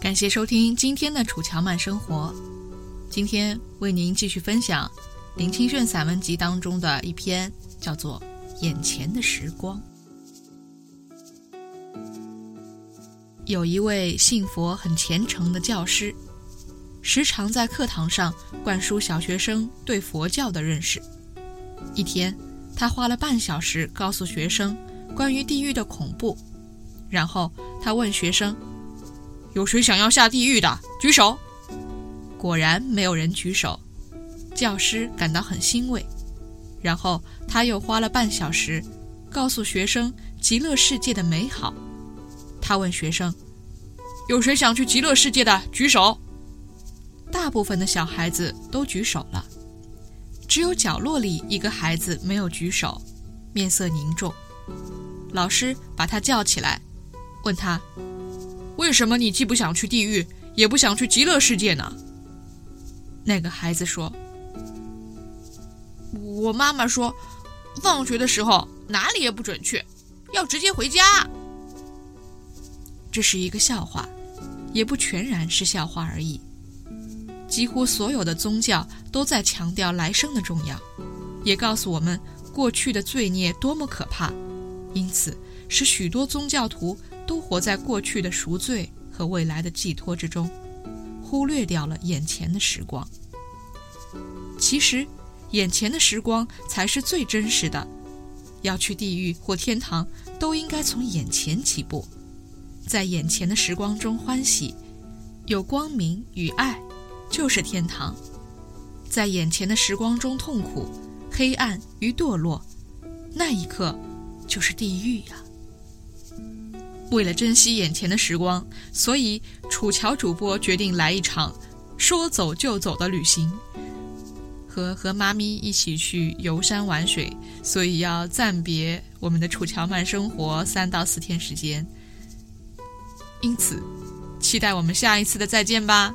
感谢收听今天的《楚乔慢生活》。今天为您继续分享林清炫散文集当中的一篇，叫做《眼前的时光》。有一位信佛很虔诚的教师，时常在课堂上灌输小学生对佛教的认识。一天，他花了半小时告诉学生关于地狱的恐怖，然后他问学生。有谁想要下地狱的？举手。果然没有人举手，教师感到很欣慰。然后他又花了半小时，告诉学生极乐世界的美好。他问学生：“有谁想去极乐世界的？举手。”大部分的小孩子都举手了，只有角落里一个孩子没有举手，面色凝重。老师把他叫起来，问他。为什么你既不想去地狱，也不想去极乐世界呢？那个孩子说：“我妈妈说，放学的时候哪里也不准去，要直接回家。”这是一个笑话，也不全然是笑话而已。几乎所有的宗教都在强调来生的重要，也告诉我们过去的罪孽多么可怕，因此使许多宗教徒。都活在过去的赎罪和未来的寄托之中，忽略掉了眼前的时光。其实，眼前的时光才是最真实的。要去地狱或天堂，都应该从眼前起步，在眼前的时光中欢喜，有光明与爱，就是天堂；在眼前的时光中痛苦、黑暗与堕落，那一刻就是地狱呀。为了珍惜眼前的时光，所以楚乔主播决定来一场说走就走的旅行，和和妈咪一起去游山玩水，所以要暂别我们的楚乔曼生活三到四天时间。因此，期待我们下一次的再见吧。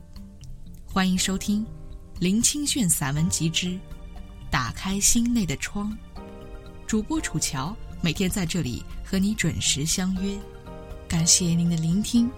欢迎收听林清炫散文集之《打开心内的窗》，主播楚乔每天在这里和你准时相约，感谢您的聆听。